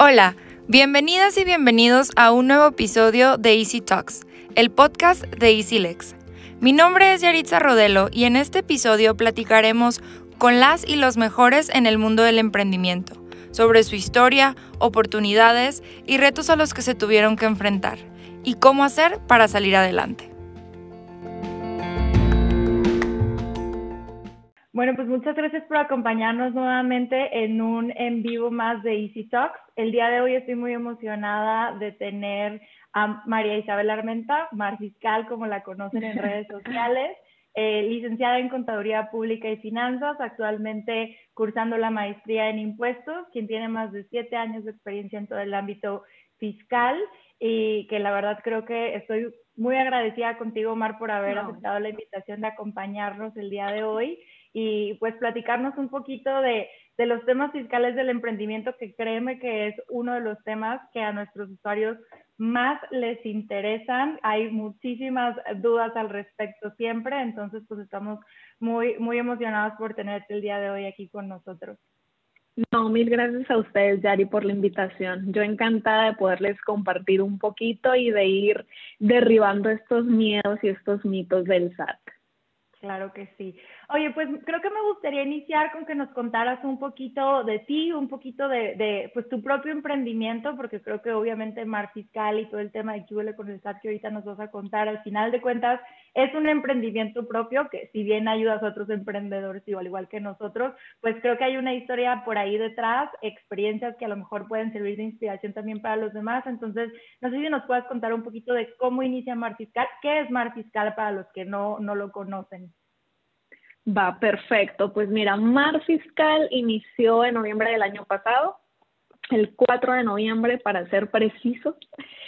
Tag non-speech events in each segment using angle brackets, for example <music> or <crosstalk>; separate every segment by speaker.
Speaker 1: Hola, bienvenidas y bienvenidos a un nuevo episodio de Easy Talks, el podcast de EasyLex. Mi nombre es Yaritza Rodelo y en este episodio platicaremos con las y los mejores en el mundo del emprendimiento, sobre su historia, oportunidades y retos a los que se tuvieron que enfrentar, y cómo hacer para salir adelante.
Speaker 2: Bueno, pues muchas gracias por acompañarnos nuevamente en un en vivo más de Easy Talks. El día de hoy estoy muy emocionada de tener a María Isabel Armenta, Mar Fiscal, como la conocen en redes <laughs> sociales, eh, licenciada en Contaduría Pública y Finanzas, actualmente cursando la maestría en impuestos, quien tiene más de siete años de experiencia en todo el ámbito fiscal. Y que la verdad creo que estoy muy agradecida contigo, Mar, por haber aceptado la invitación de acompañarnos el día de hoy y pues platicarnos un poquito de, los temas fiscales del emprendimiento, que créeme que es uno de los temas que a nuestros usuarios más les interesan. Hay muchísimas dudas al respecto siempre, entonces pues estamos muy, muy emocionados por tenerte el día de hoy aquí con nosotros.
Speaker 3: No, mil gracias a ustedes, Yari, por la invitación. Yo encantada de poderles compartir un poquito y de ir derribando estos miedos y estos mitos del SAT.
Speaker 2: Claro que sí. Oye, pues creo que me gustaría iniciar con que nos contaras un poquito de ti, un poquito de, de pues tu propio emprendimiento, porque creo que obviamente Mar Fiscal y todo el tema de QL con el SAT que ahorita nos vas a contar, al final de cuentas es un emprendimiento propio que si bien ayudas a otros emprendedores, igual igual que nosotros, pues creo que hay una historia por ahí detrás, experiencias que a lo mejor pueden servir de inspiración también para los demás. Entonces, no sé si nos puedas contar un poquito de cómo inicia Mar Fiscal, qué es Mar Fiscal para los que no, no lo conocen.
Speaker 3: Va, perfecto. Pues mira, Mar Fiscal inició en noviembre del año pasado, el 4 de noviembre para ser precisos.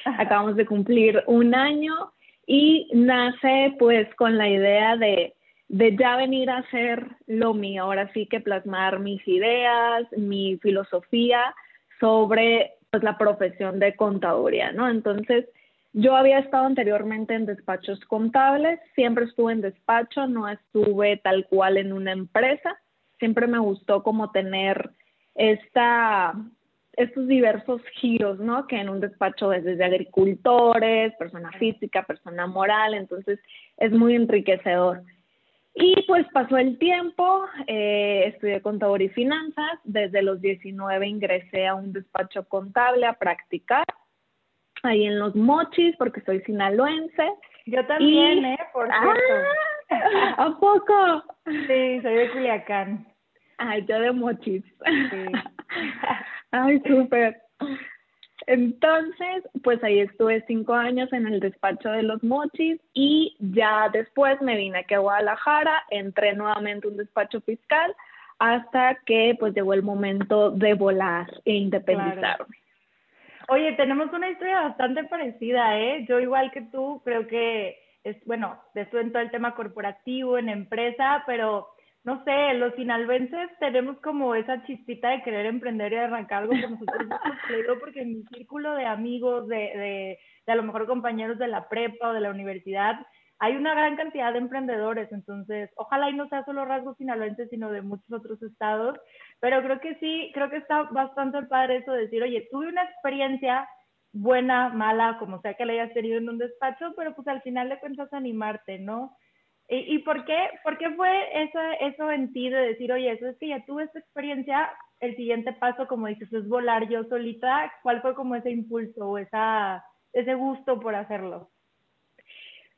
Speaker 3: Acabamos de cumplir un año y nace pues con la idea de, de ya venir a hacer lo mío, ahora sí que plasmar mis ideas, mi filosofía sobre pues la profesión de contaduría, ¿no? Entonces, yo había estado anteriormente en despachos contables, siempre estuve en despacho, no estuve tal cual en una empresa. Siempre me gustó como tener esta, estos diversos giros, ¿no? Que en un despacho es desde agricultores, persona física, persona moral, entonces es muy enriquecedor. Y pues pasó el tiempo, eh, estudié contador y finanzas, desde los 19 ingresé a un despacho contable a practicar ahí en los mochis porque soy sinaloense.
Speaker 2: Yo también, ¿eh? Por cierto.
Speaker 3: Ah, ¿A poco?
Speaker 2: Sí, soy de Culiacán.
Speaker 3: Ay, yo de mochis. Sí. <laughs> Ay, súper. Entonces, pues ahí estuve cinco años en el despacho de los mochis y ya después me vine aquí a Guadalajara, entré nuevamente a un despacho fiscal hasta que pues llegó el momento de volar e independizarme.
Speaker 2: Oye, tenemos una historia bastante parecida, ¿eh? Yo igual que tú, creo que es, bueno, estuve en todo el tema corporativo, en empresa, pero no sé, los finalvenses tenemos como esa chispita de querer emprender y arrancar algo con nosotros. porque en mi círculo de amigos, de, de, de a lo mejor compañeros de la prepa o de la universidad, hay una gran cantidad de emprendedores, entonces ojalá y no sea solo rasgos sinaloenses, sino de muchos otros estados, pero creo que sí, creo que está bastante padre eso de decir, oye, tuve una experiencia buena, mala, como sea que la hayas tenido en un despacho, pero pues al final de cuentas animarte, ¿no? ¿Y, y por, qué, por qué fue eso, eso en ti de decir, oye, eso es que ya tuve esta experiencia, el siguiente paso, como dices, es volar yo solita? ¿Cuál fue como ese impulso o esa, ese gusto por hacerlo?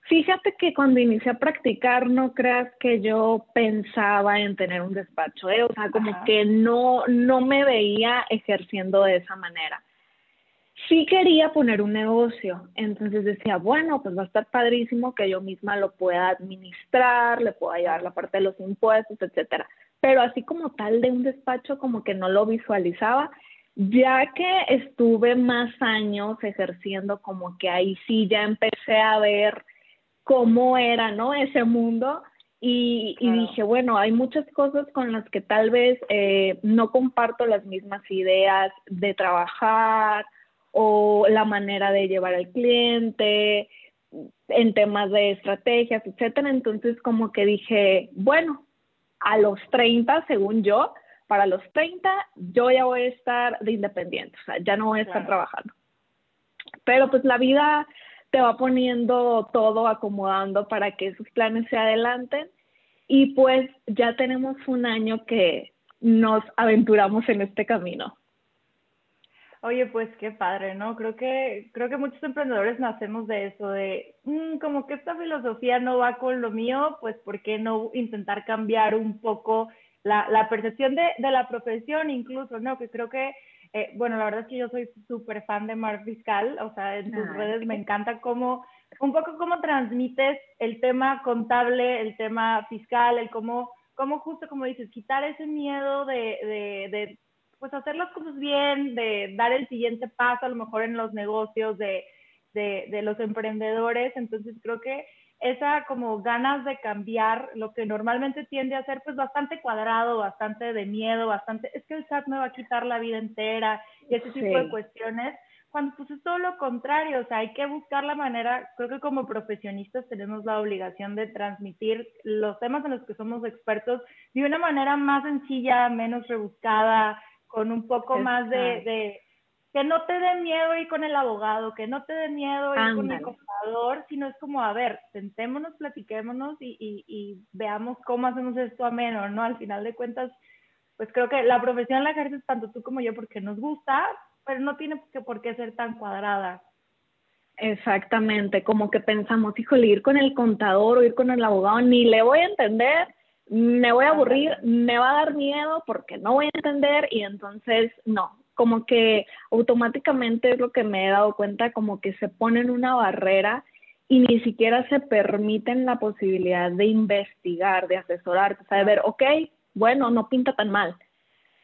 Speaker 3: Fíjate que cuando inicié a practicar, no creas que yo pensaba en tener un despacho, ¿eh? o sea, como que no, no me veía ejerciendo de esa manera. Sí quería poner un negocio, entonces decía, bueno, pues va a estar padrísimo que yo misma lo pueda administrar, le pueda llevar la parte de los impuestos, etcétera. Pero así como tal de un despacho, como que no lo visualizaba, ya que estuve más años ejerciendo, como que ahí sí ya empecé a ver cómo era, ¿no? Ese mundo. Y, dije, bueno, hay muchas cosas con las que tal vez eh, no comparto las mismas ideas de trabajar o la manera de llevar al cliente en temas de estrategias, etcétera. Entonces, como que dije, bueno, a los 30, según yo, para los 30 yo ya voy a estar de independiente, o sea, ya no voy a estar trabajando. Pero pues la vida te va poniendo todo, acomodando para que esos planes se adelanten y pues ya tenemos un año que nos aventuramos en este camino.
Speaker 2: Oye, pues qué padre, ¿no? Creo que, creo que muchos emprendedores nacemos de eso, de mm, como que esta filosofía no va con lo mío, pues ¿por qué no intentar cambiar un poco la, la percepción de, de, la profesión incluso, ¿no? Que creo que, eh, bueno, la verdad es que yo soy súper fan de Mar Fiscal, o sea, en tus redes me encanta cómo, un poco cómo transmites el tema contable, el tema fiscal, el cómo, cómo justo como dices, quitar ese miedo de, de, de pues hacer las cosas bien, de dar el siguiente paso a lo mejor en los negocios de, de, de los emprendedores. Entonces creo que esa como ganas de cambiar lo que normalmente tiende a ser pues bastante cuadrado, bastante de miedo, bastante, es que el SAT me va a quitar la vida entera y ese tipo de cuestiones, cuando pues es todo lo contrario, o sea, hay que buscar la manera, creo que como profesionistas tenemos la obligación de transmitir los temas en los que somos expertos de una manera más sencilla, menos rebuscada, con un poco más de, que no te dé miedo ir con el abogado, que no te dé miedo ir con el contador, sino es como, a ver, sentémonos, platiquémonos y, y, y, veamos cómo hacemos esto ameno, ¿no? Al final de cuentas, pues creo que la profesión la ejerces tanto tú como yo porque nos gusta, pero no tiene que, por qué ser tan cuadrada.
Speaker 3: Exactamente, como que pensamos, híjole, ir con el contador o ir con el abogado, ni le voy a entender, me voy a aburrir, me va a dar miedo porque no voy a entender y entonces no, como que automáticamente es lo que me he dado cuenta, como que se ponen una barrera y ni siquiera se permiten la posibilidad de investigar, de asesorar, o sea, de ver, ok, bueno, no pinta tan mal,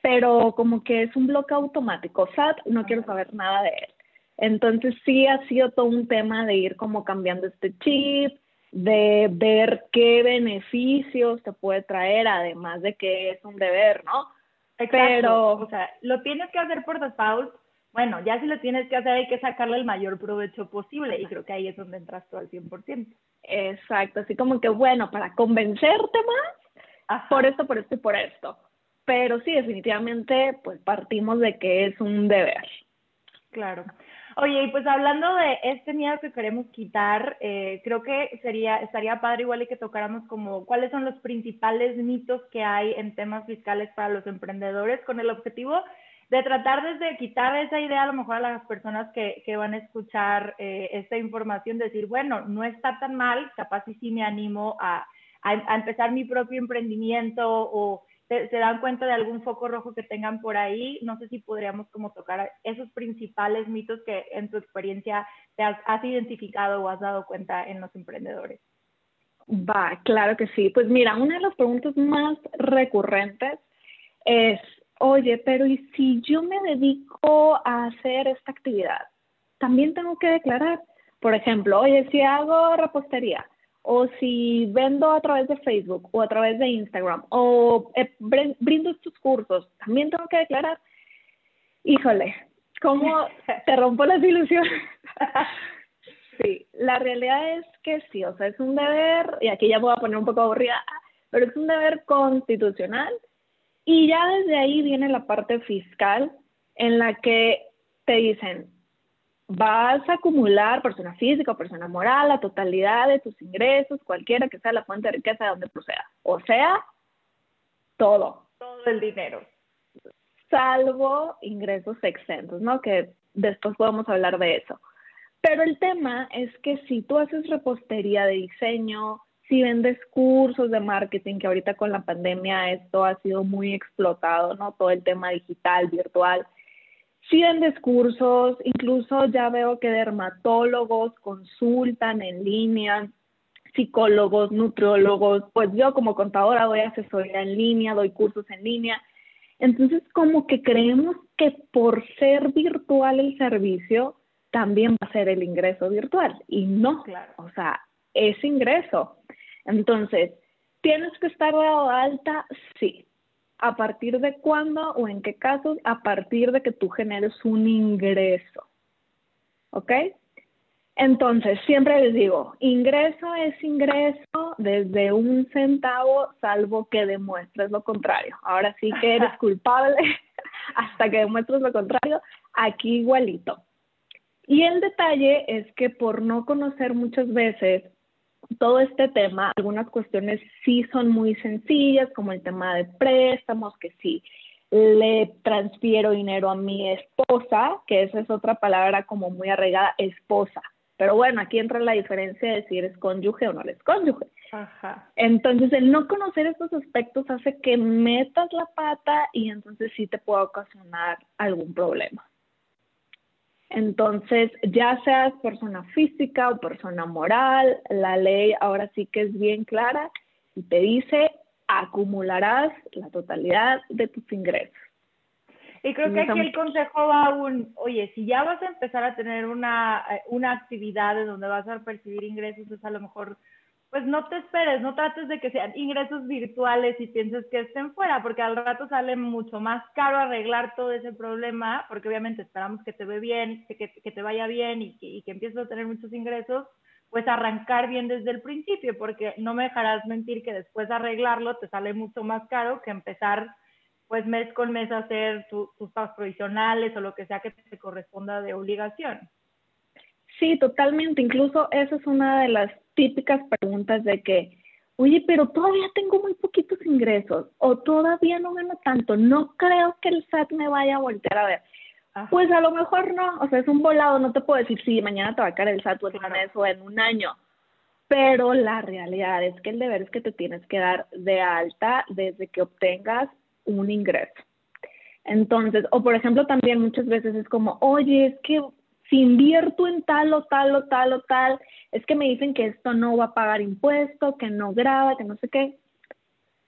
Speaker 3: pero como que es un bloque automático, SAT, no quiero saber nada de él. Entonces sí ha sido todo un tema de ir como cambiando este chip, de ver qué beneficios te puede traer, además de que es un deber, ¿no?
Speaker 2: Exacto. Pero, o sea, lo tienes que hacer por default. Bueno, ya si lo tienes que hacer, hay que sacarle el mayor provecho posible. Y creo que ahí es donde entras tú al 100%.
Speaker 3: Exacto. Así como que, bueno, para convencerte más, por esto, por esto y por esto. Pero sí, definitivamente, pues partimos de que es un deber.
Speaker 2: Claro. Oye, y pues hablando de este miedo que queremos quitar, eh, creo que sería, estaría padre igual y que tocáramos como cuáles son los principales mitos que hay en temas fiscales para los emprendedores con el objetivo de tratar desde quitar esa idea a lo mejor a las personas que, que van a escuchar eh, esta información, decir, bueno, no está tan mal, capaz si sí me animo a, a empezar mi propio emprendimiento o se, dan cuenta de algún foco rojo que tengan por ahí. No sé si podríamos como tocar esos principales mitos que en tu experiencia te has, identificado o has dado cuenta en los emprendedores.
Speaker 3: Va, claro que sí. Pues mira, una de las preguntas más recurrentes es, oye, pero ¿y si yo me dedico a hacer esta actividad? También tengo que declarar. Por ejemplo, oye, si hago repostería, o si vendo a través de Facebook o a través de Instagram o eh, brindo estos cursos, también tengo que declarar. Híjole, ¿cómo <laughs> te rompo las ilusiones? sí, la realidad es que sí, o sea, es un deber, y aquí ya voy a poner un poco aburrida, pero es un deber constitucional y ya desde ahí viene la parte fiscal en la que te dicen, vas a acumular persona física o persona moral la totalidad de tus ingresos, cualquiera que sea la fuente de riqueza de donde proceda. O sea, todo.
Speaker 2: Todo el dinero.
Speaker 3: Salvo ingresos exentos, ¿no? Que después podemos hablar de eso. Pero el tema es que si tú haces repostería de diseño, si vendes cursos de marketing, que ahorita con la pandemia esto ha sido muy explotado, ¿no? Todo el tema digital, virtual Sí en discursos, incluso ya veo que dermatólogos consultan en línea, psicólogos, nutriólogos, pues yo como contadora doy asesoría en línea, doy cursos en línea. Entonces, como que creemos que por ser virtual el servicio, también va a ser el ingreso virtual. Y no, claro. o sea, es ingreso. Entonces, ¿tienes que estar dado alta? Sí. ¿A partir de cuándo o en qué casos? A partir de que tú generes un ingreso. ¿Ok? Entonces, siempre les digo, ingreso es ingreso desde un centavo, salvo que demuestres lo contrario. Ahora sí que eres culpable <laughs> hasta que demuestres lo contrario, aquí igualito. Y el detalle es que por no conocer muchas veces todo este tema, algunas cuestiones sí son muy sencillas, como el tema de préstamos, que sí le transfiero dinero a mi esposa, que esa es otra palabra como muy arraigada, esposa. Pero bueno, aquí entra la diferencia de si eres cónyuge o no eres cónyuge. Ajá. Entonces, el no conocer estos aspectos hace que metas la pata y entonces sí te puede ocasionar algún problema. Entonces, ya seas persona física o persona moral, la ley ahora sí que es bien clara y te dice acumularás la totalidad de tus ingresos.
Speaker 2: Y creo que aquí el consejo va un, oye, si ya vas a empezar a tener una, eh, una actividad en donde vas a percibir ingresos, pues a lo mejor pues no te esperes, no trates de que sean ingresos virtuales y pienses que estén fuera, porque al rato sale mucho más caro arreglar todo ese problema, porque obviamente esperamos que te ve bien, que, que te vaya bien y que, y que empieces a tener muchos ingresos, pues arrancar bien desde el principio, porque no me dejarás mentir que después de arreglarlo te sale mucho más caro que empezar pues mes con mes a hacer tus pagos provisionales o lo que sea que te corresponda de obligación.
Speaker 3: Sí, totalmente. Incluso esa es una de las típicas preguntas de que, oye, pero todavía tengo muy poquitos ingresos o todavía no gano tanto, no creo que el SAT me vaya a voltear a ver. Pues a lo mejor no, o sea, es un volado, no te puedo decir si mañana te va a caer el SAT o en mes o en un año, pero la realidad es que el deber es que te tienes que dar de alta desde que obtengas un ingreso. Entonces, o por ejemplo, también muchas veces es como, oye, es que si invierto en tal o tal o tal o tal, es que me dicen que esto no va a pagar impuesto, que no graba, que no sé qué.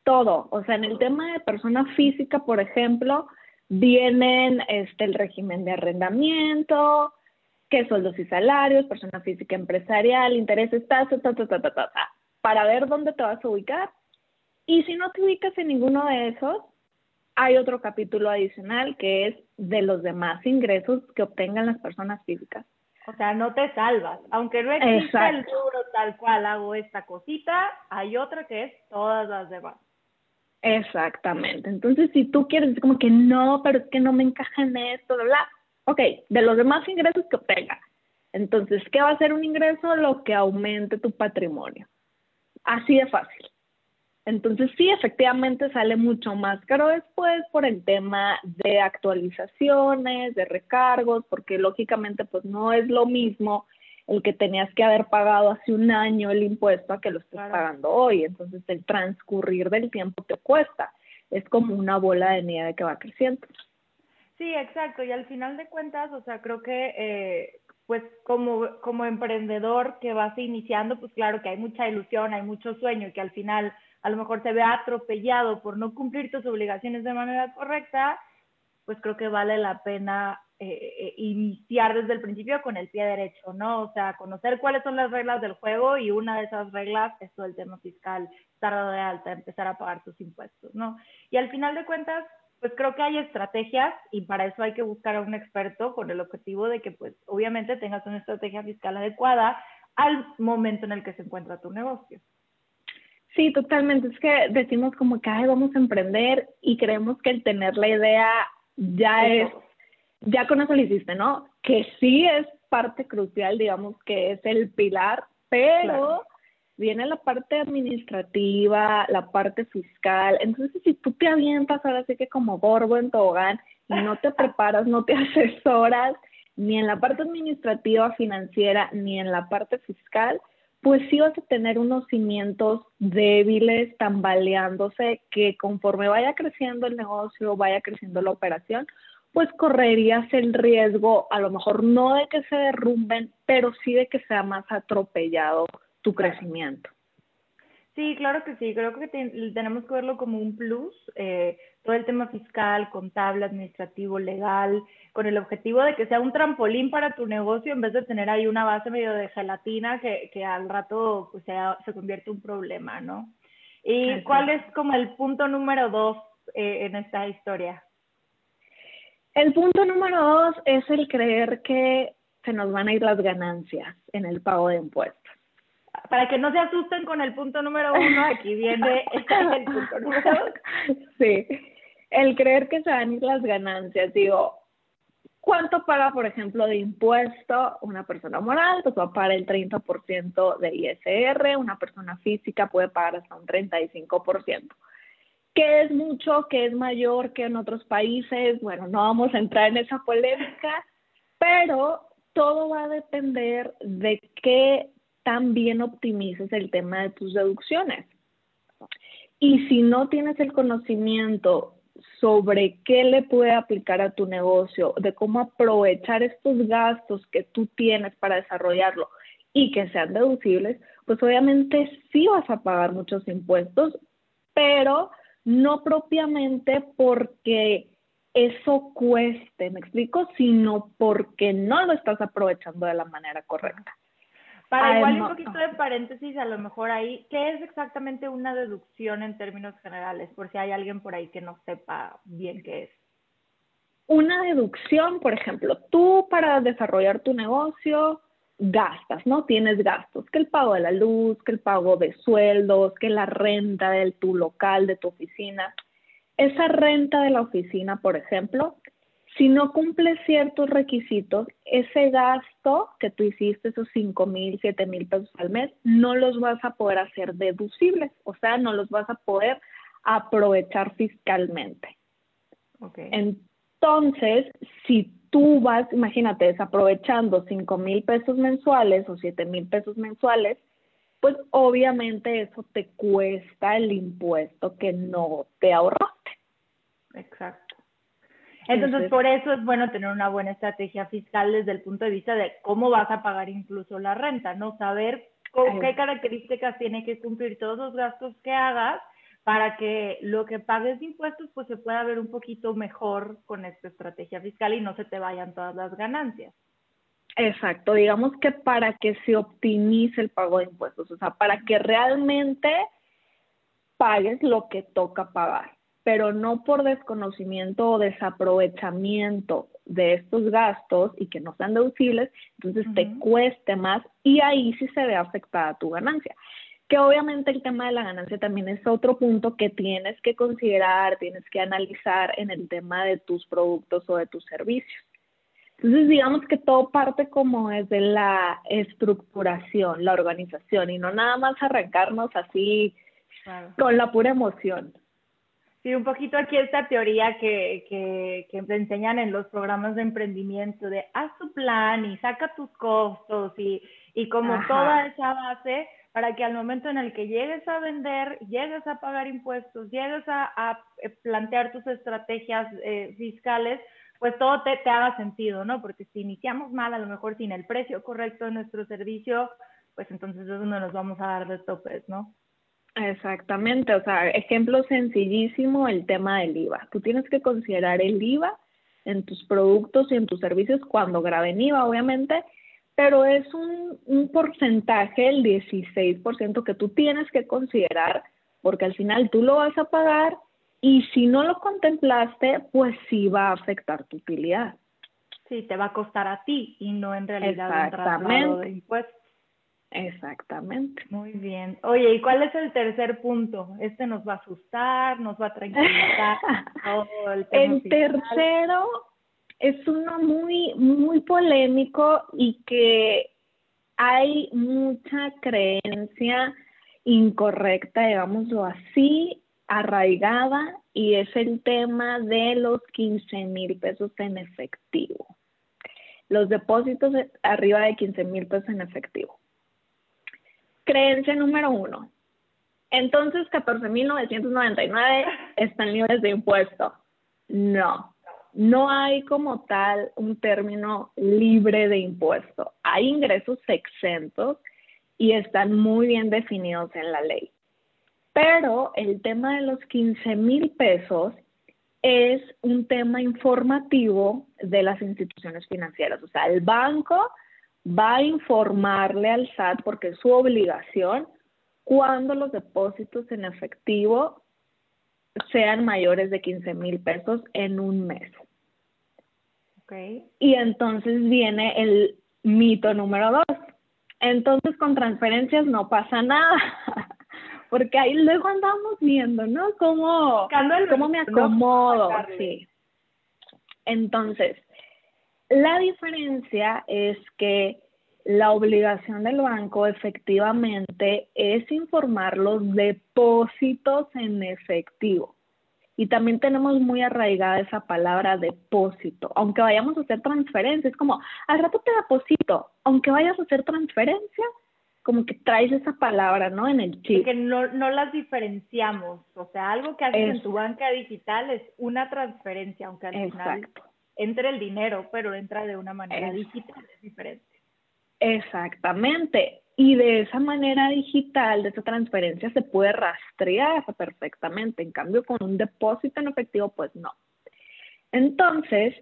Speaker 3: Todo, o sea, en el tema de persona física, por ejemplo, vienen este, el régimen de arrendamiento, qué sueldos y salarios, persona física empresarial, intereses, ta, ta, ta, ta, ta, ta, ta, para ver dónde te vas a ubicar. Y si no te ubicas en ninguno de esos, hay otro capítulo adicional que es de los demás ingresos que obtengan las personas físicas.
Speaker 2: O sea, no te salvas. Aunque no exista el duro tal cual hago esta cosita, hay otra que es todas las demás.
Speaker 3: Exactamente. Entonces, si tú quieres decir como que no, pero es que no me encaja en esto, bla, bla. Ok, de los demás ingresos que obtenga. Entonces, ¿qué va a ser un ingreso? Lo que aumente tu patrimonio. Así de fácil. Entonces, sí, efectivamente sale mucho más caro después por el tema de actualizaciones, de recargos, porque lógicamente pues no es lo mismo el que tenías que haber pagado hace un año el impuesto a que lo estés pagando hoy. Entonces el transcurrir del tiempo te cuesta. Es como una bola de nieve que va creciendo.
Speaker 2: Sí, exacto. Y al final de cuentas, o sea, creo que eh, pues como, como emprendedor que vas iniciando, pues claro que hay mucha ilusión, hay mucho sueño y que al final a lo mejor te ve atropellado por no cumplir tus obligaciones de manera correcta, pues creo que vale la pena eh, eh, iniciar desde el principio con el pie derecho, ¿no? O sea, conocer cuáles son las reglas del juego y una de esas reglas es todo el tema fiscal, estar de alta, empezar a pagar tus impuestos, ¿no? Y al final de cuentas, pues creo que hay estrategias y para eso hay que buscar a un experto con el objetivo de que, pues, obviamente tengas una estrategia fiscal adecuada al momento en el que se encuentra tu negocio.
Speaker 3: Sí, totalmente. Es que decimos como que vamos a emprender y creemos que el tener la idea ya es ya con eso lo hiciste, ¿no? Que sí es parte crucial, digamos que es el pilar, pero viene la parte administrativa, la parte fiscal. Entonces, si tú te avientas ahora sí que como gorbo en tobogán y no te <laughs> preparas, no te <laughs> asesoras, ni en la parte administrativa, financiera, ni en la parte fiscal, pues sí vas a tener unos cimientos débiles, tambaleándose, que conforme vaya creciendo el negocio, vaya creciendo la operación, pues correrías el riesgo, a lo mejor no de que se derrumben, pero sí de que sea más atropellado tu crecimiento.
Speaker 2: Sí, claro que sí, creo que tenemos que verlo como un plus, eh, todo el tema fiscal, contable, administrativo, legal, con el objetivo de que sea un trampolín para tu negocio en vez de tener ahí una base medio de gelatina que, que al rato pues, se convierte en un problema, ¿no? ¿Y cuál es como el punto número dos eh, en esta historia?
Speaker 3: El punto número dos es el creer que se nos van a ir las ganancias en el pago de impuestos.
Speaker 2: Para que no se asusten con el punto número uno, aquí viene <laughs> el punto número dos.
Speaker 3: Sí, el creer que se van las ganancias, digo, ¿Cuánto paga, por ejemplo, de impuesto una persona moral? Pues va a pagar el 30% de ISR, una persona física puede pagar hasta un 35%. ¿Qué es mucho? ¿Qué es mayor que en otros países? Bueno, no vamos a entrar en esa polémica, pero todo va a depender de qué tan bien optimices el tema de tus deducciones. Y si no tienes el conocimiento sobre qué le puede aplicar a tu negocio, de cómo aprovechar estos gastos que tú tienes para desarrollarlo y que sean deducibles, pues obviamente sí vas a pagar muchos impuestos, pero no propiamente porque eso cueste, me explico, sino porque no lo estás aprovechando de la manera correcta.
Speaker 2: Para igual un poquito de paréntesis, a lo mejor ahí, ¿qué es exactamente una deducción en términos generales? Por si hay alguien por ahí que no sepa bien qué es.
Speaker 3: Una deducción, por ejemplo, tú para desarrollar tu negocio gastas, ¿no? Tienes gastos, que el pago de la luz, que el pago de sueldos, que la renta de tu local, de tu oficina. Esa renta de la oficina, por ejemplo, si no cumple ciertos requisitos, ese gasto que tú hiciste, esos 5 mil, 7 mil pesos al mes, no los vas a poder hacer deducibles, o sea, no los vas a poder aprovechar fiscalmente. Okay. Entonces, si tú vas, imagínate, desaprovechando 5 mil pesos mensuales o 7 mil pesos mensuales, pues obviamente eso te cuesta el impuesto que no te ahorraste.
Speaker 2: Exacto. Entonces, por eso es bueno tener una buena estrategia fiscal desde el punto de vista de cómo vas a pagar incluso la renta, ¿no? Saber con qué características tiene que cumplir todos los gastos que hagas para que lo que pagues de impuestos pues se pueda ver un poquito mejor con esta estrategia fiscal y no se te vayan todas las ganancias.
Speaker 3: Exacto, digamos que para que se optimice el pago de impuestos, o sea, para que realmente pagues lo que toca pagar pero no por desconocimiento o desaprovechamiento de estos gastos y que no sean deducibles, entonces te cueste más y ahí sí se ve afectada tu ganancia. Que obviamente el tema de la ganancia también es otro punto que tienes que considerar, tienes que analizar en el tema de tus productos o de tus servicios. Entonces, digamos que todo parte como desde la estructuración, la organización y no nada más arrancarnos así con la pura emoción.
Speaker 2: Sí, un poquito aquí esta teoría que, que, que te enseñan en los programas de emprendimiento de haz tu plan y saca tus costos y, y como toda esa base para que al momento en el que llegues a vender, llegues a pagar impuestos, llegues a, a eh, plantear tus estrategias eh, fiscales, pues todo te, te haga sentido, ¿no? Porque si iniciamos mal, a lo mejor sin el precio correcto de nuestro servicio, pues entonces es donde nos vamos a dar de topes, ¿no?
Speaker 3: Exactamente, o sea, ejemplo sencillísimo, el tema del IVA. Tú tienes que considerar el IVA en tus productos y en tus servicios cuando graben IVA, obviamente, pero es un, un porcentaje, el 16% que tú tienes que considerar, porque al final tú lo vas a pagar y si no lo contemplaste, pues sí va a afectar tu utilidad.
Speaker 2: Sí, te va a costar a ti y no en realidad un traslado de impuestos.
Speaker 3: Exactamente.
Speaker 2: Muy bien. Oye, ¿y cuál es el tercer punto? Este nos va a asustar, nos va a tranquilizar. <laughs>
Speaker 3: el, tercero es uno muy, muy polémico y que hay mucha creencia incorrecta, digámoslo así, arraigada, y es el tema de los 15 mil pesos en efectivo. Los depósitos arriba de 15 mil pesos en efectivo. Creencia número uno. Entonces, 14.999 están libres de impuesto. No, no hay como tal un término libre de impuesto. Hay ingresos exentos y están muy bien definidos en la ley. Pero el tema de los 15 mil pesos es un tema informativo de las instituciones financieras. O sea, el banco va a informarle al SAT porque es su obligación cuando los depósitos en efectivo sean mayores de 15 mil pesos en un mes.
Speaker 2: Okay.
Speaker 3: Y entonces viene el Mito número dos. Entonces con transferencias no pasa nada. <laughs> Porque ahí luego andamos viendo, ¿no? Cómo, cómo me acomodo. Sí. Entonces, la diferencia es que la obligación del banco efectivamente es informar los depósitos en efectivo. Y también tenemos muy arraigada esa palabra depósito. Aunque vayamos a hacer transferencia, es como, al rato te deposito. Aunque vayas a hacer transferencia, como que traes esa palabra, ¿no? En el chip.
Speaker 2: Que no, no las diferenciamos. O sea, algo que haces en tu banca digital es una transferencia, aunque al final entre el dinero, pero entra de una manera digital, es diferente.
Speaker 3: Exactamente. Y de esa manera digital, de esa transferencia, se puede rastrear perfectamente. En cambio, con un depósito en efectivo, pues no. Entonces,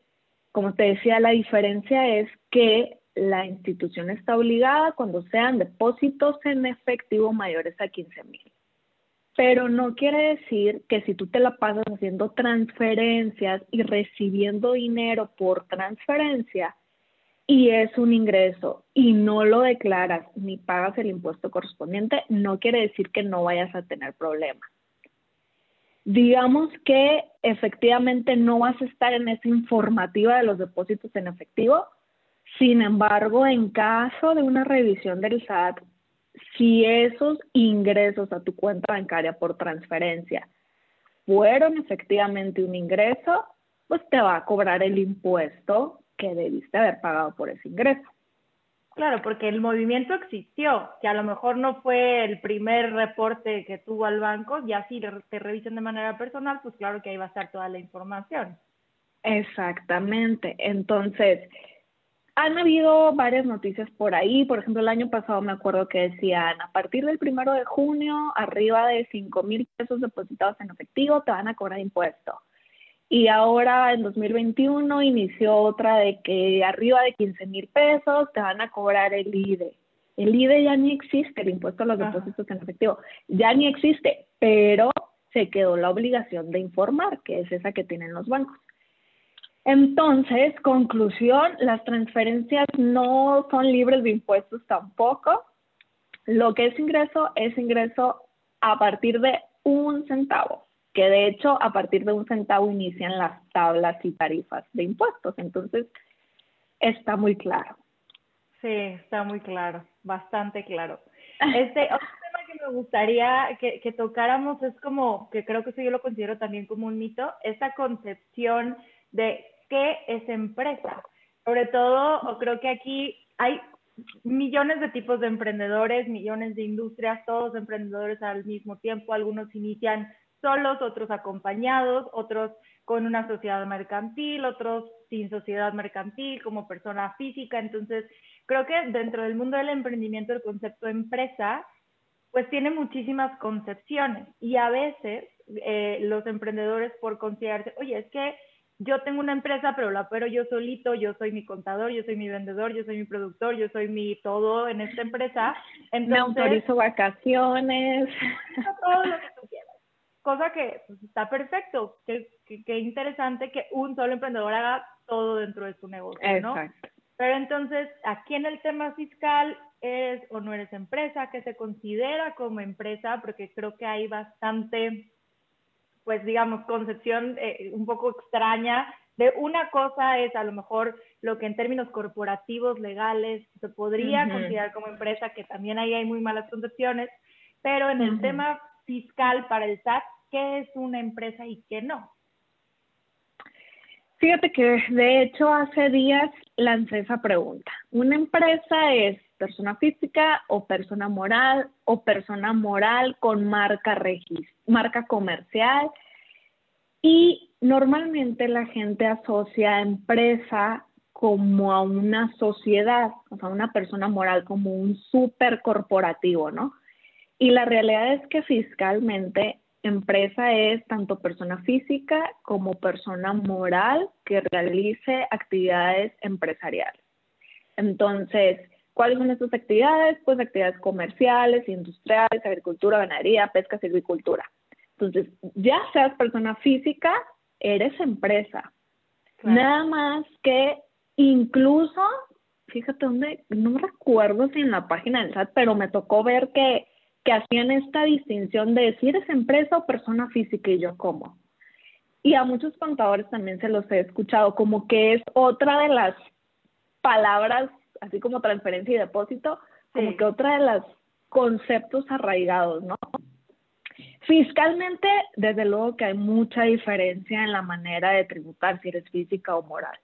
Speaker 3: como te decía, la diferencia es que la institución está obligada cuando sean depósitos en efectivo mayores a 15 mil. Pero no quiere decir que si tú te la pasas haciendo transferencias y recibiendo dinero por transferencia, y es un ingreso y no lo declaras ni pagas el impuesto correspondiente, no quiere decir que no vayas a tener problemas. Digamos que efectivamente no vas a estar en esa informativa de los depósitos en efectivo, sin embargo, en caso de una revisión del SAT, si esos ingresos a tu cuenta bancaria por transferencia fueron efectivamente un ingreso, pues te va a cobrar el impuesto que debiste haber pagado por ese ingreso.
Speaker 2: Claro, porque el movimiento existió, que a lo mejor no fue el primer reporte que tuvo al banco, ya si te revisan de manera personal, pues claro que ahí va a estar toda la información.
Speaker 3: Exactamente. Entonces, han habido varias noticias por ahí. Por ejemplo, el año pasado me acuerdo que decían, a partir del primero de junio, arriba de 5 mil pesos depositados en efectivo, te van a cobrar impuesto. Y ahora en 2021 inició otra de que arriba de 15 mil pesos te van a cobrar el IDE. El IDE ya ni existe, el impuesto a los depósitos en efectivo, ya ni existe, pero se quedó la obligación de informar, que es esa que tienen los bancos. Entonces, conclusión, las transferencias no son libres de impuestos tampoco. Lo que es ingreso es ingreso a partir de un centavo que de hecho a partir de un centavo inician las tablas y tarifas de impuestos. Entonces, está muy claro.
Speaker 2: Sí, está muy claro, bastante claro. <laughs> Este, otro tema que me gustaría que, que tocáramos es como, que creo que eso yo lo considero también como un mito, esa concepción de qué es empresa. Sobre todo, creo que aquí hay millones de tipos de emprendedores, millones de industrias, todos emprendedores al mismo tiempo, algunos inician solos, otros acompañados, otros con una sociedad mercantil, otros sin sociedad mercantil como persona física. Entonces, creo que dentro del mundo del emprendimiento el concepto empresa pues tiene muchísimas concepciones y a veces eh, los emprendedores por considerarse, oye, es que yo tengo una empresa, pero la opero yo solito, yo soy mi contador, yo soy mi vendedor, yo soy mi productor, yo soy mi todo en esta empresa.
Speaker 3: Entonces, Me autorizo vacaciones.
Speaker 2: Todo lo que tú quieras cosa que pues, está perfecto, que, que, interesante que un solo emprendedor haga todo dentro de su negocio, ¿no? Pero entonces, aquí en el tema fiscal, ¿eres o no eres empresa? ¿Qué se considera como empresa? Porque creo que hay bastante, pues digamos, concepción eh, un poco extraña de una cosa es a lo mejor lo que en términos corporativos, legales, se podría considerar como empresa, que también ahí hay muy malas concepciones, pero en el tema fiscal para el SAT qué es una empresa y qué no.
Speaker 3: Fíjate que de hecho hace días lancé esa pregunta. ¿Una empresa es persona física o persona moral o persona moral con marca marca comercial? Y normalmente la gente asocia a empresa como a una sociedad, o sea, una persona moral como un super corporativo, ¿no? Y la realidad es que fiscalmente empresa es tanto persona física como persona moral que realice actividades empresariales. Entonces, ¿cuáles son estas actividades? Pues actividades comerciales, industriales, agricultura, ganadería, pesca, silvicultura. Entonces, ya seas persona física, eres empresa. Nada más que incluso fíjate dónde, no recuerdo si en la página del SAT, pero me tocó ver que, que hacían esta distinción de si eres empresa o persona física y yo cómo. Y a muchos contadores también se los he escuchado, como que es otra de las palabras, así como transferencia y depósito, como que otra de los conceptos arraigados, ¿no? Fiscalmente, desde luego que hay mucha diferencia en la manera de tributar si eres física o moral.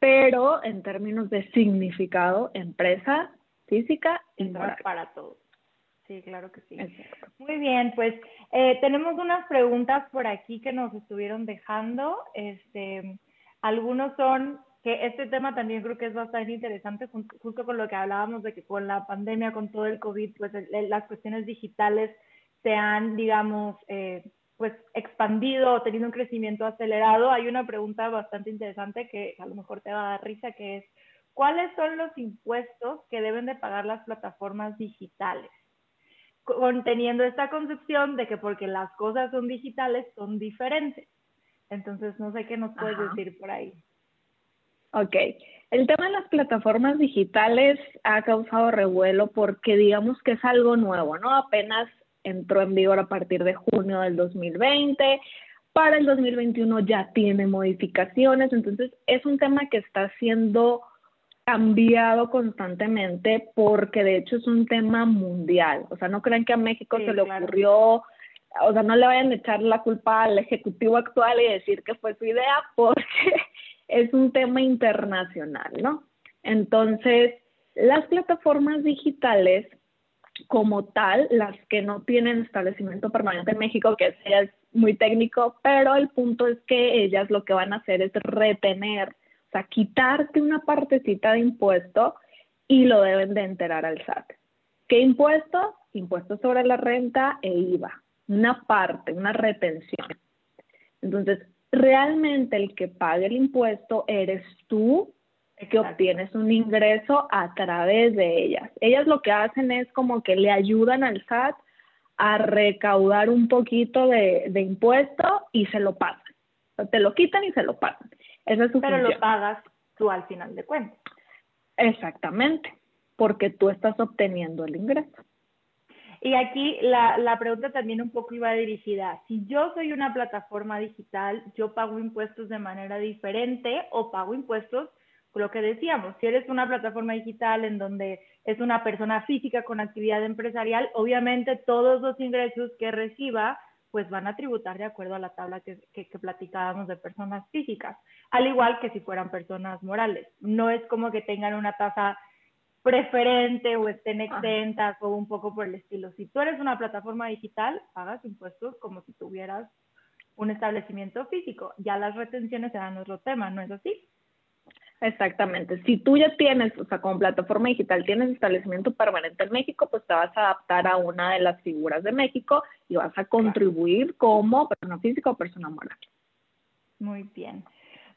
Speaker 3: Pero en términos de significado, empresa, física y moral.
Speaker 2: Para todos. Sí, claro que sí. Muy bien, pues eh, tenemos unas preguntas por aquí que nos estuvieron dejando. Este, algunos son que este tema también creo que es bastante interesante, justo con lo que hablábamos de que con la pandemia, con todo el COVID, pues las cuestiones digitales se han, digamos, eh, pues expandido o tenido un crecimiento acelerado, hay una pregunta bastante interesante que a lo mejor te va a dar risa, que es, ¿cuáles son los impuestos que deben de pagar las plataformas digitales? Conteniendo esta concepción de que porque las cosas son digitales son diferentes. Entonces, no sé qué nos puedes decir por ahí.
Speaker 3: Ok, el tema de las plataformas digitales ha causado revuelo porque digamos que es algo nuevo, ¿no? Apenas entró en vigor a partir de junio del 2020. Para el 2021 ya tiene modificaciones, entonces es un tema que está siendo cambiado constantemente porque de hecho es un tema mundial. O sea, no crean que a México se le ocurrió, o sea, no le vayan a echar la culpa al ejecutivo actual y decir que fue su idea porque <laughs> es un tema internacional, ¿no? Entonces, las plataformas digitales como tal, las que no tienen establecimiento permanente en México, que es muy técnico, pero el punto es que ellas lo que van a hacer es retener, o sea, quitarte una partecita de impuesto y lo deben de enterar al SAT. ¿Qué impuesto? Impuesto sobre la renta e IVA, una parte, una retención. Entonces, realmente el que pague el impuesto eres tú que obtienes un ingreso a través de ellas. Ellas lo que hacen es como que le ayudan al SAT a recaudar un poquito de, impuesto y se lo pasan. te lo quitan y se lo pasan. Esa es su
Speaker 2: Pero lo pagas tú al final de cuentas.
Speaker 3: Exactamente, porque tú estás obteniendo el ingreso.
Speaker 2: Y aquí la, la, pregunta también un poco iba dirigida. Si yo soy una plataforma digital, ¿yo pago impuestos de manera diferente o pago impuestos lo que decíamos, si eres una plataforma digital en donde es una persona física con actividad empresarial, obviamente todos los ingresos que reciba pues van a tributar de acuerdo a la tabla que, que, platicábamos de personas físicas, al igual que si fueran personas morales. No es como que tengan una tasa preferente o estén exentas o un poco por el estilo. Si tú eres una plataforma digital, pagas impuestos como si tuvieras un establecimiento físico. Ya las retenciones serán otro tema, ¿no es así?
Speaker 3: Exactamente. Si tú ya tienes, o sea, como plataforma digital tienes establecimiento permanente en México, pues te vas a adaptar a una de las figuras de México y vas a contribuir como persona física o persona moral.
Speaker 2: Muy bien.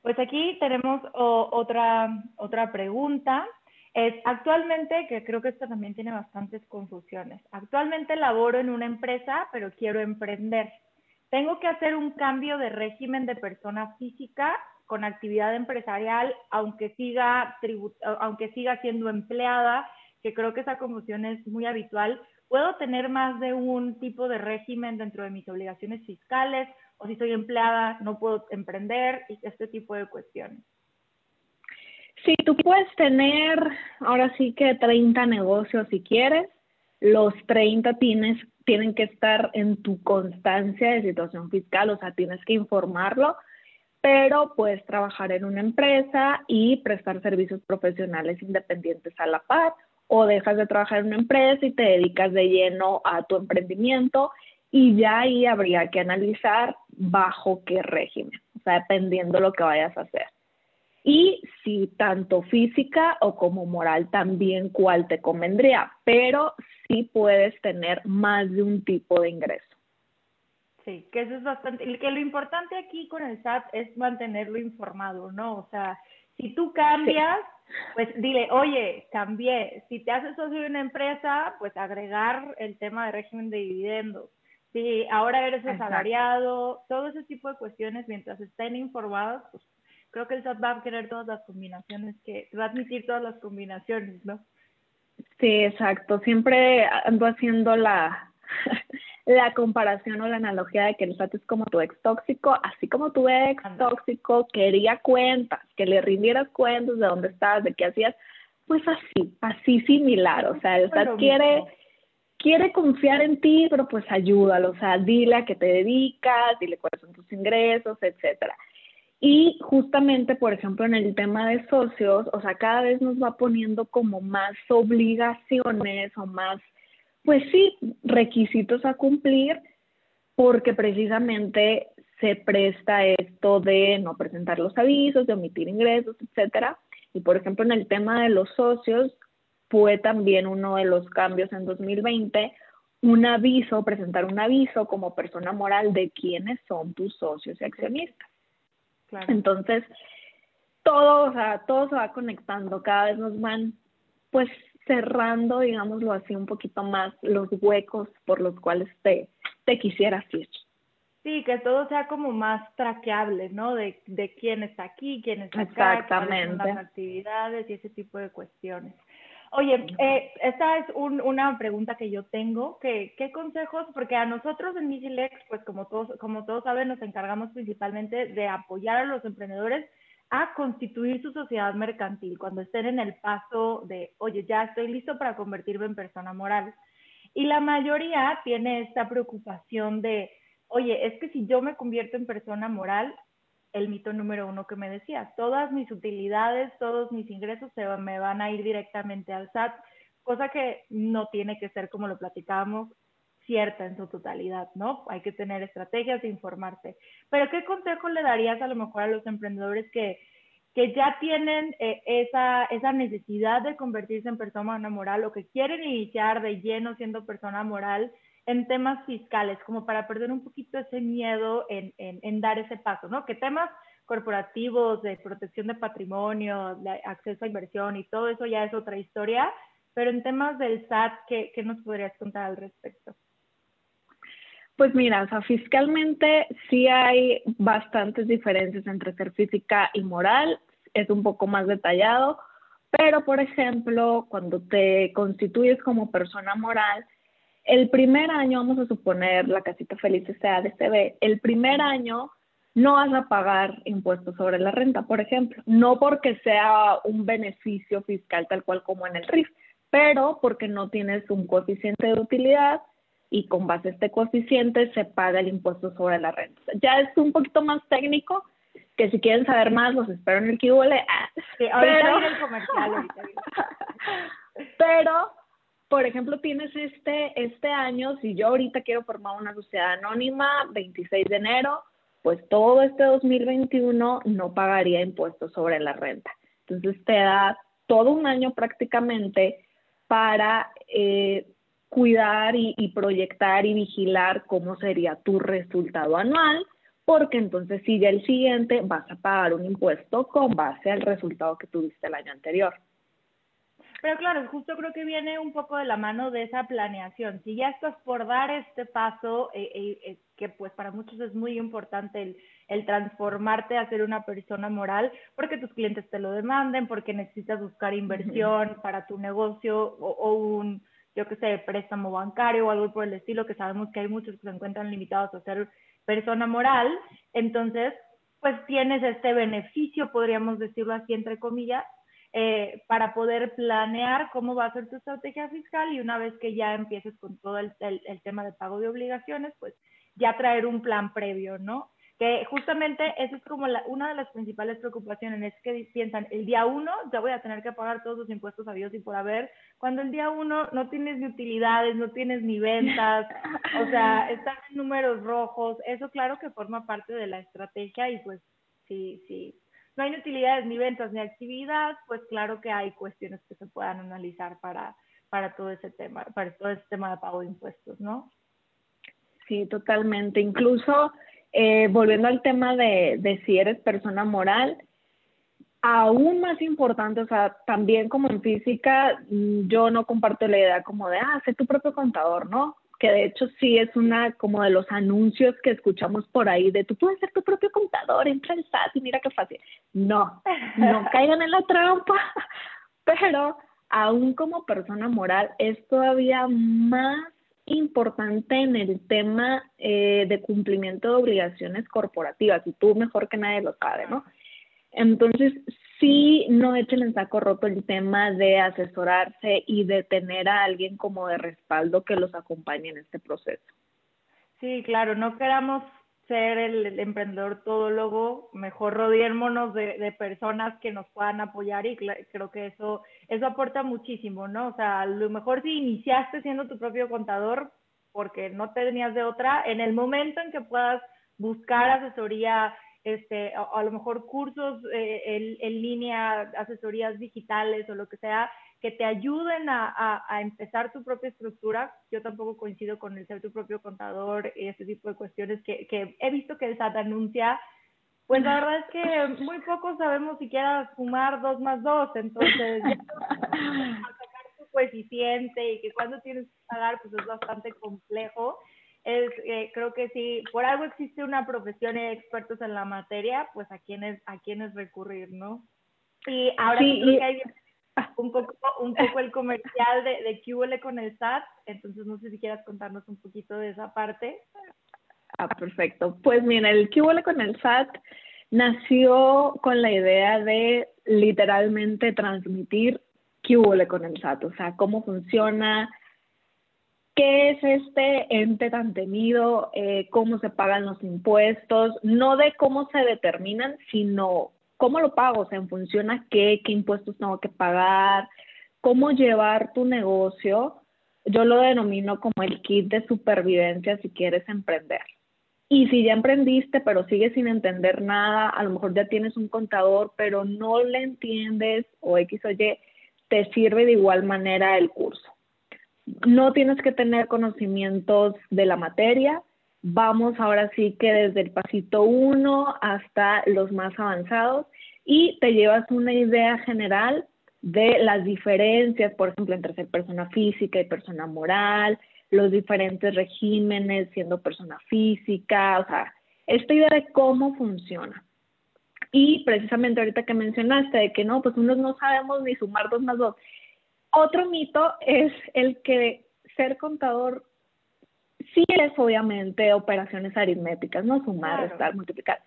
Speaker 2: Pues aquí tenemos otra, otra pregunta. Es actualmente, que creo que esto también tiene bastantes confusiones. Actualmente laboro en una empresa, pero quiero emprender. ¿Tengo que hacer un cambio de régimen de persona física con actividad empresarial, aunque siga, aunque siga siendo empleada, que creo que esa confusión es muy habitual. ¿Puedo tener más de un tipo de régimen dentro de mis obligaciones fiscales? ¿O si soy empleada, no puedo emprender? Y este tipo de cuestiones.
Speaker 3: Sí, tú puedes tener ahora sí que 30 negocios si quieres. Los 30 tienes, tienen que estar en tu constancia de situación fiscal, o sea, tienes que informarlo pero puedes trabajar en una empresa y prestar servicios profesionales independientes a la par o dejas de trabajar en una empresa y te dedicas de lleno a tu emprendimiento y ya ahí habría que analizar bajo qué régimen, o sea, dependiendo lo que vayas a hacer. Y si tanto física o como moral también cuál te convendría, pero sí puedes tener más de un tipo de ingreso.
Speaker 2: Sí, que eso es bastante, que lo importante aquí con el SAT es mantenerlo informado, ¿no? O sea, si tú cambias, pues dile, oye, cambié. Si te haces socio de una empresa, pues agregar el tema de régimen de dividendos. Si ahora eres asalariado, todo ese tipo de cuestiones, mientras estén informados, pues creo que el SAT va a querer todas las combinaciones, que va a admitir todas las combinaciones, ¿no?
Speaker 3: Sí, exacto. Siempre ando haciendo la, la comparación o la analogía de que el SAT es como tu ex tóxico, así como tu ex tóxico quería cuentas, que le rindieras cuentas de dónde estabas, de qué hacías, pues así, así similar. O sea, el SAT quiere quiere confiar en ti, pero pues ayúdalo, o sea, dile a qué te dedicas, dile cuáles son tus ingresos, etcétera. Y justamente, por ejemplo, en el tema de socios, o sea, cada vez nos va poniendo como más obligaciones o más, pues sí, requisitos a cumplir, porque precisamente se presta esto de no presentar los avisos, de omitir ingresos, etcétera. Y por ejemplo, en el tema de los socios, fue también uno de los cambios en 2020, un aviso, presentar un aviso como persona moral de quiénes son tus socios y accionistas. Entonces, todo, o sea, todo se va conectando, cada vez nos van pues cerrando, digámoslo así, un poquito más los huecos por los cuales te, te quisieras ir.
Speaker 2: Sí, que todo sea como más traqueable, ¿no? De, de quién está aquí, quién está acá, Exactamente. las actividades y ese tipo de cuestiones. Oye, eh, esta es una pregunta que yo tengo, que, ¿qué consejos? Porque a nosotros en Migilex, pues como todos, como todos saben, nos encargamos principalmente de apoyar a los emprendedores a constituir su sociedad mercantil cuando estén en el paso de, oye, ya estoy listo para convertirme en persona moral. Y la mayoría tiene esta preocupación de, oye, es que si yo me convierto en persona moral, el mito número uno que me decías. Todas mis utilidades, todos mis ingresos se me van a ir directamente al SAT, cosa que no tiene que ser como lo platicábamos cierta en su totalidad, ¿no? Hay que tener estrategias de informarse. Pero ¿qué consejo le darías a lo mejor a los emprendedores que, que ya tienen eh, esa, esa necesidad de convertirse en persona moral o que quieren iniciar de lleno siendo persona moral? en temas fiscales, como para perder un poquito ese miedo en, en, dar ese paso, ¿no? Que temas corporativos, de protección de patrimonio, de acceso a inversión y todo eso ya es otra historia, pero en temas del SAT, ¿qué, qué nos podrías contar al respecto?
Speaker 3: Pues mira, o sea, fiscalmente sí hay bastantes diferencias entre ser física y moral, es un poco más detallado, pero por ejemplo, cuando te constituyes como persona moral, el primer año, vamos a suponer, la casita feliz sea de CB, el primer año no vas a pagar impuestos sobre la renta, por ejemplo, no porque sea un beneficio fiscal tal cual como en el RIF, pero porque no tienes un coeficiente de utilidad y con base a este coeficiente se paga el impuesto sobre la renta. Ya es un poquito más técnico, que si quieren saber más los espero en el QL.
Speaker 2: Ah, sí, ahorita pero, el comercial, <laughs>
Speaker 3: pero por ejemplo, tienes este, este año, si yo ahorita quiero formar una sociedad anónima, 26 de enero, pues todo este 2021 no pagaría impuestos sobre la renta. Entonces te da todo un año prácticamente para eh, cuidar y, y, proyectar y vigilar cómo sería tu resultado anual, porque entonces si ya el siguiente vas a pagar un impuesto con base al resultado que tuviste el año anterior.
Speaker 2: Pero claro, justo creo que viene un poco de la mano de esa planeación. Si ya estás por dar este paso, eh, eh, eh, que pues para muchos es muy importante el, el, transformarte a ser una persona moral, porque tus clientes te lo demanden, porque necesitas buscar inversión para tu negocio o, o un, yo qué sé, préstamo bancario o algo por el estilo, que sabemos que hay muchos que se encuentran limitados a ser persona moral. Entonces, pues tienes este beneficio, podríamos decirlo así, entre comillas, eh, para poder planear cómo va a ser tu estrategia fiscal y una vez que ya empieces con todo el, el, tema de pago de obligaciones, pues ya traer un plan previo, ¿no? Que justamente esa es como la, una de las principales preocupaciones, es que piensan, el día uno ya voy a tener que pagar todos los impuestos a Dios y por haber, cuando el día uno no tienes ni utilidades, no tienes ni ventas, o sea, <laughs> están en números rojos, eso claro que forma parte de la estrategia y pues sí, sí, no hay utilidades ni ventas ni actividad, pues claro que hay cuestiones que se puedan analizar para, para todo ese tema, para todo ese tema de pago de impuestos, ¿no?
Speaker 3: Sí, totalmente. Incluso eh, volviendo al tema de, de si eres persona moral, aún más importante, o sea, también como en física, mm, yo no comparto la idea como de, ah, sé tu propio contador, ¿no? que de hecho sí es una como de los anuncios que escuchamos por ahí de tú puedes ser tu propio contador, entra al SAT y mira qué fácil. No, no <laughs> caigan en la trampa, <laughs> pero aún como persona moral es todavía más importante en el tema eh, de cumplimiento de obligaciones corporativas y tú mejor que nadie lo sabe, ¿no? Entonces, sí, no echen en saco roto el tema de asesorarse y de tener a alguien como de respaldo que los acompañe en este proceso.
Speaker 2: Sí, claro, no queramos ser el, emprendedor todólogo, mejor rodeémonos de, de, personas que nos puedan apoyar y creo que eso, eso aporta muchísimo, ¿no? O sea, a lo mejor si iniciaste siendo tu propio contador porque no tenías de otra, en el momento en que puedas buscar asesoría este, a, lo mejor cursos eh, en, línea, asesorías digitales o lo que sea, que te ayuden a, empezar tu propia estructura. Yo tampoco coincido con el ser tu propio contador y ese tipo de cuestiones que, he visto que el SAT anuncia. Pues la verdad es que muy pocos sabemos siquiera sumar dos más dos, entonces <laughs> sacar tu coeficiente y que cuando tienes que pagar pues es bastante complejo es, eh, creo que sí, por algo existe una profesión de expertos en la materia, pues a quienes, a quienes recurrir, ¿no? Y ahora sí, creo que hay un poco, un poco el comercial de, de QL con el SAT, entonces no sé si quieras contarnos un poquito de esa parte.
Speaker 3: Ah, perfecto. Pues mira, el QL con el SAT nació con la idea de literalmente transmitir QL con el SAT, o sea, cómo funciona, qué es este ente tan temido, eh, cómo se pagan los impuestos, no de cómo se determinan, sino cómo lo pago, o sea, en función a qué, qué impuestos tengo que pagar, cómo llevar tu negocio. Yo lo denomino como el kit de supervivencia si quieres emprender. Y si ya emprendiste, pero sigues sin entender nada, a lo mejor ya tienes un contador, pero no le entiendes o X o Y, te sirve de igual manera el curso no tienes que tener conocimientos de la materia. Vamos ahora sí que desde el pasito uno hasta los más avanzados y te llevas una idea general de las diferencias, por ejemplo, entre ser persona física y persona moral, los diferentes regímenes siendo persona física, o sea, esta idea de cómo funciona. Y precisamente ahorita que mencionaste de que no, pues unos no sabemos ni sumar dos más dos. Otro mito es el que ser contador sí es obviamente operaciones aritméticas, no sumar, restar, multiplicar,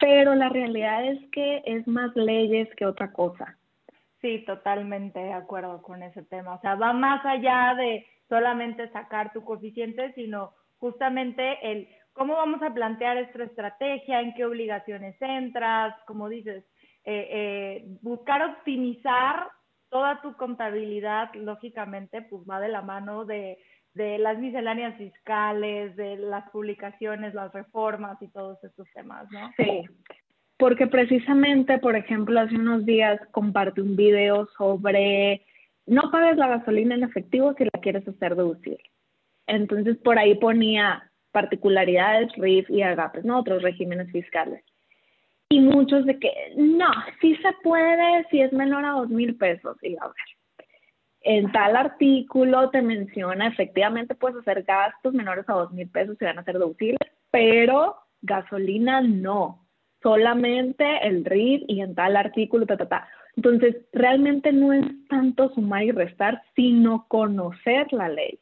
Speaker 3: pero la realidad es que es más leyes que otra cosa.
Speaker 2: Sí, totalmente de acuerdo con ese tema. O sea, va más allá de solamente sacar tu coeficiente, sino justamente el cómo vamos a plantear esta estrategia, en qué obligaciones entras, como dices, eh, eh, buscar optimizar toda tu contabilidad, lógicamente, pues va de la mano de, las misceláneas fiscales, de las publicaciones, las reformas y todos estos temas, ¿no?
Speaker 3: Sí, porque precisamente, por ejemplo, hace unos días compartí un video sobre no pagues la gasolina en efectivo si la quieres hacer deducir. Entonces, por ahí ponía particularidades, RIF y AGAPES, ¿no? Otros regímenes fiscales y muchos de que no, sí se puede si es menor a dos mil pesos. Y a ver, en tal artículo te menciona, efectivamente puedes hacer gastos menores a dos mil pesos y van a ser deducibles, pero gasolina no, solamente el RID y en tal artículo, ta, ta, ta. Entonces, realmente no es tanto sumar y restar, sino conocer la ley,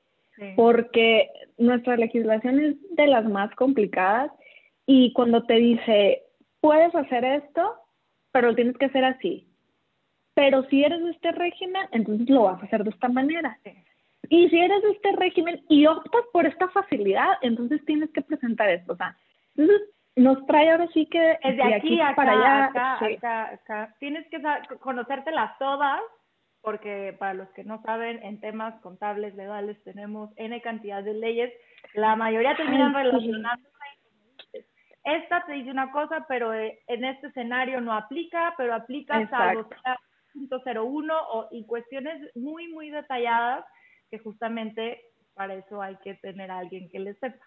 Speaker 3: porque nuestra legislación es de las más complicadas y cuando te dice puedes hacer esto, pero lo tienes que hacer así. Pero si eres de este régimen, entonces lo vas a hacer de esta manera. Y si eres de este régimen y optas por esta facilidad, entonces tienes que presentar esto. O sea, entonces nos trae ahora sí que
Speaker 2: es de, aquí, acá, para allá. Acá, acá, acá. Tienes que conocértelas todas, porque para los que no saben, en temas contables, legales, tenemos N cantidad de leyes. La mayoría terminan relacionadas esta te dice una cosa, pero eh, en este escenario no aplica, pero aplica salvo .01 o, y cuestiones muy, muy detalladas que justamente para eso hay que tener a alguien que le sepa.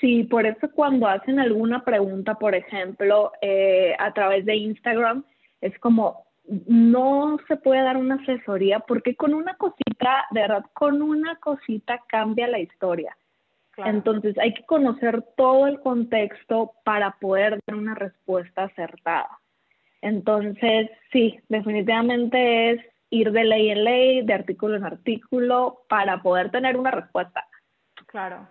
Speaker 3: Sí, por eso cuando hacen alguna pregunta, por ejemplo, eh, a través de Instagram, es como, no se puede dar una asesoría porque con una cosita, de verdad, con una cosita cambia la historia. Entonces hay que conocer todo el contexto para poder dar una respuesta acertada. Entonces, sí, definitivamente es ir de ley en ley, de artículo en artículo, para poder tener una respuesta.
Speaker 2: Claro.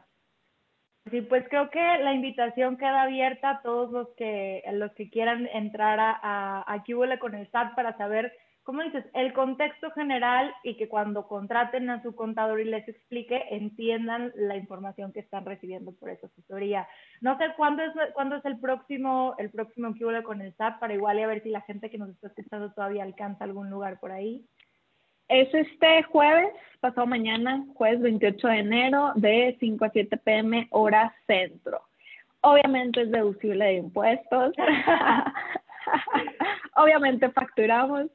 Speaker 2: Sí, pues creo que la invitación queda abierta a todos los que, los que quieran entrar a, a, a con el SAT para saber ¿cómo dices? El contexto general y que cuando contraten a su contador y les explique, entiendan la información que están recibiendo por esa asesoría. No sé cuándo es, cuándo es el próximo, el próximo que con el SAT para igual y a ver si la gente que nos está escuchando todavía alcanza algún lugar por ahí.
Speaker 3: Es este jueves, pasado mañana, jueves 28 de enero, de 5 a 7 pm, hora centro. Obviamente es deducible de impuestos. <laughs> <laughs> Obviamente facturamos.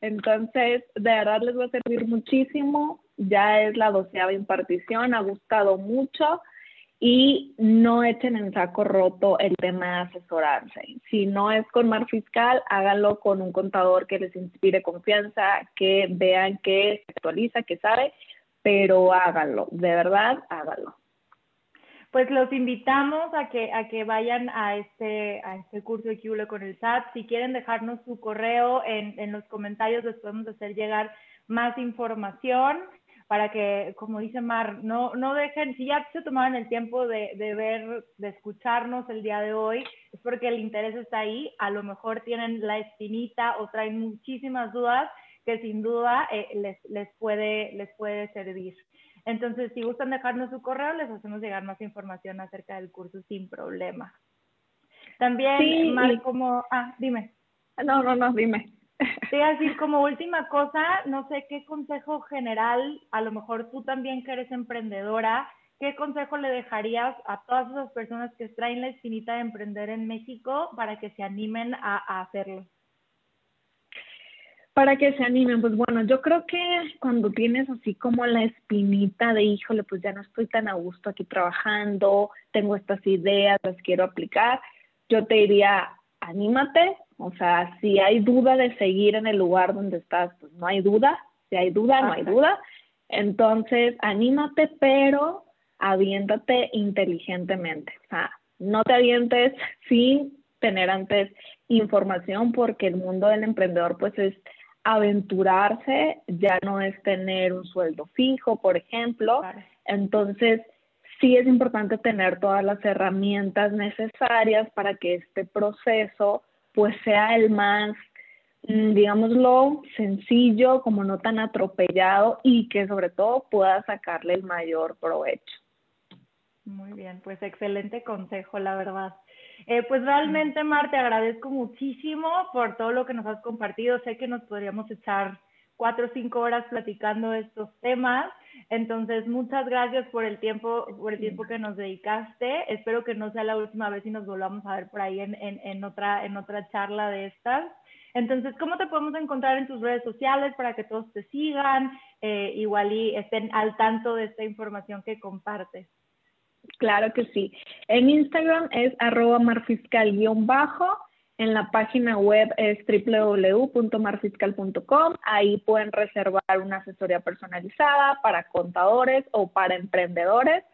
Speaker 3: Entonces, de verdad les va a servir muchísimo. Ya es la doceava impartición, ha gustado mucho y no echen en saco roto el tema de asesorarse. Si no es con Mar Fiscal, háganlo con un contador que les inspire confianza, que vean que se actualiza, que sabe, pero háganlo, de verdad, háganlo
Speaker 2: pues los invitamos a que, a que vayan a este, a este curso de Kiule con el SAT. Si quieren dejarnos su correo en, en los comentarios, les podemos hacer llegar más información para que, como dice Mar, no, no dejen, si ya se tomaron el tiempo de, de, ver, de escucharnos el día de hoy, es porque el interés está ahí, a lo mejor tienen la espinita o traen muchísimas dudas que sin duda eh, les, les, puede, les puede servir. Entonces, si gustan dejarnos su correo, les hacemos llegar más información acerca del curso sin problema. También, sí, como, ah, dime.
Speaker 3: No, no, no, dime.
Speaker 2: Te voy a decir como última cosa, no sé qué consejo general, a lo mejor tú también que eres emprendedora, ¿qué consejo le dejarías a todas esas personas que traen la espinita de emprender en México para que se animen a hacerlo?
Speaker 3: Para que se animen, pues bueno, yo creo que cuando tienes así como la espinita de, híjole, pues ya no estoy tan a gusto aquí trabajando, tengo estas ideas, las quiero aplicar, yo te diría, anímate, o sea, si hay duda de seguir en el lugar donde estás, pues no hay duda, si hay duda, no hay duda, entonces anímate, pero aviéntate inteligentemente, o sea, no te avientes <laughs> sin tener antes información porque el mundo del emprendedor pues es aventurarse ya no es tener un sueldo fijo, por ejemplo. Entonces, sí es importante tener todas las herramientas necesarias para que este proceso pues sea el más, mm, digámoslo, sencillo, como no tan atropellado y que sobre todo pueda sacarle el mayor provecho.
Speaker 2: Muy bien, pues excelente consejo, la verdad. Eh, pues realmente, Mar, te agradezco muchísimo por todo lo que nos has compartido. Sé que nos podríamos echar cuatro o cinco horas platicando estos temas. Entonces, muchas gracias por el tiempo, por el tiempo que nos dedicaste. Espero que no sea la última vez y nos volvamos a ver por ahí en, en, en otra, en otra charla de estas. Entonces, ¿cómo te podemos encontrar en tus redes sociales para que todos te sigan, eh, igual y estén al tanto de esta información que compartes?
Speaker 3: Claro que sí. En Instagram es arroba marfiscal-bajo. En la página web es www.marfiscal.com. Ahí pueden reservar una asesoría personalizada para contadores o para emprendedores.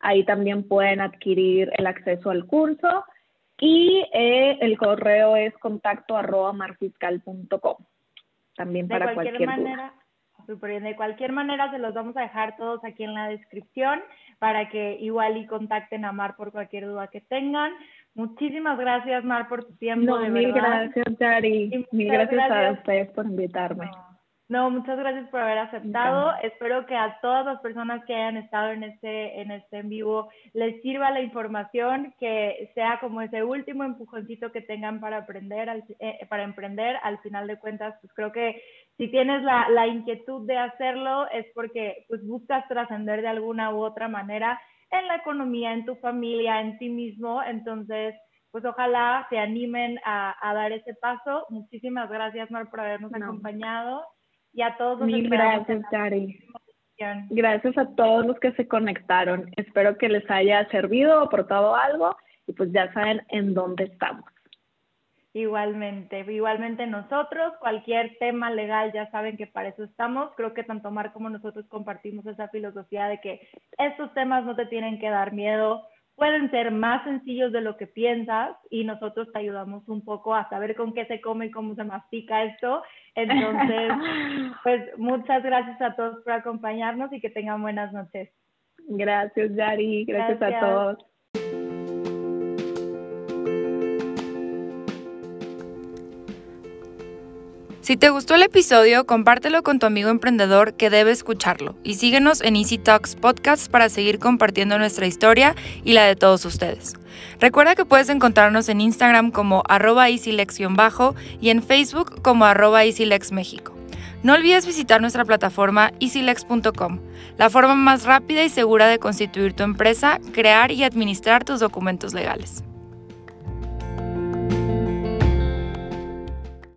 Speaker 3: Ahí también pueden adquirir el acceso al curso. Y eh, el correo es contacto arroba marfiscal.com. También para cualquier,
Speaker 2: manera, De cualquier manera, se los vamos a dejar todos aquí en la descripción para que igual y contacten a Mar por cualquier duda que tengan. Muchísimas gracias, Mar, por tu tiempo.
Speaker 3: No, mil gracias, Yari. Mil gracias, a ustedes por invitarme.
Speaker 2: No, muchas gracias por haber aceptado. Espero que a todas las personas que hayan estado en este, en este en vivo les sirva la información, que sea como ese último empujoncito que tengan para aprender, eh, para emprender. Al final de cuentas, pues creo que si tienes la, la inquietud de hacerlo es porque pues buscas trascender de alguna u otra manera en la economía, en tu familia, en ti mismo. Entonces, pues ojalá se animen a, a dar ese paso. Muchísimas gracias, Mar, por habernos acompañado y a todos los
Speaker 3: Mil gracias. Gracias a todos los que se conectaron. Espero que les haya servido, aportado algo y pues ya saben en dónde estamos.
Speaker 2: Igualmente, igualmente nosotros, cualquier tema legal ya saben que para eso estamos. Creo que tanto Mar como nosotros compartimos esa filosofía de que estos temas no te tienen que dar miedo, pueden ser más sencillos de lo que piensas y nosotros te ayudamos un poco a saber con qué se come y cómo se mastica esto. Entonces, <laughs> pues muchas gracias a todos por acompañarnos y que tengan buenas noches.
Speaker 3: Gracias, Yari. gracias. a todos.
Speaker 1: Si te gustó el episodio, compártelo con tu amigo emprendedor que debe escucharlo y síguenos en Easy Talks Podcast para seguir compartiendo nuestra historia y la de todos ustedes. Recuerda que puedes encontrarnos en Instagram como arroba bajo y en Facebook como arroba EasyLexMéxico. No olvides visitar nuestra plataforma easylex.com, la forma más rápida y segura de constituir tu empresa, crear y administrar tus documentos legales.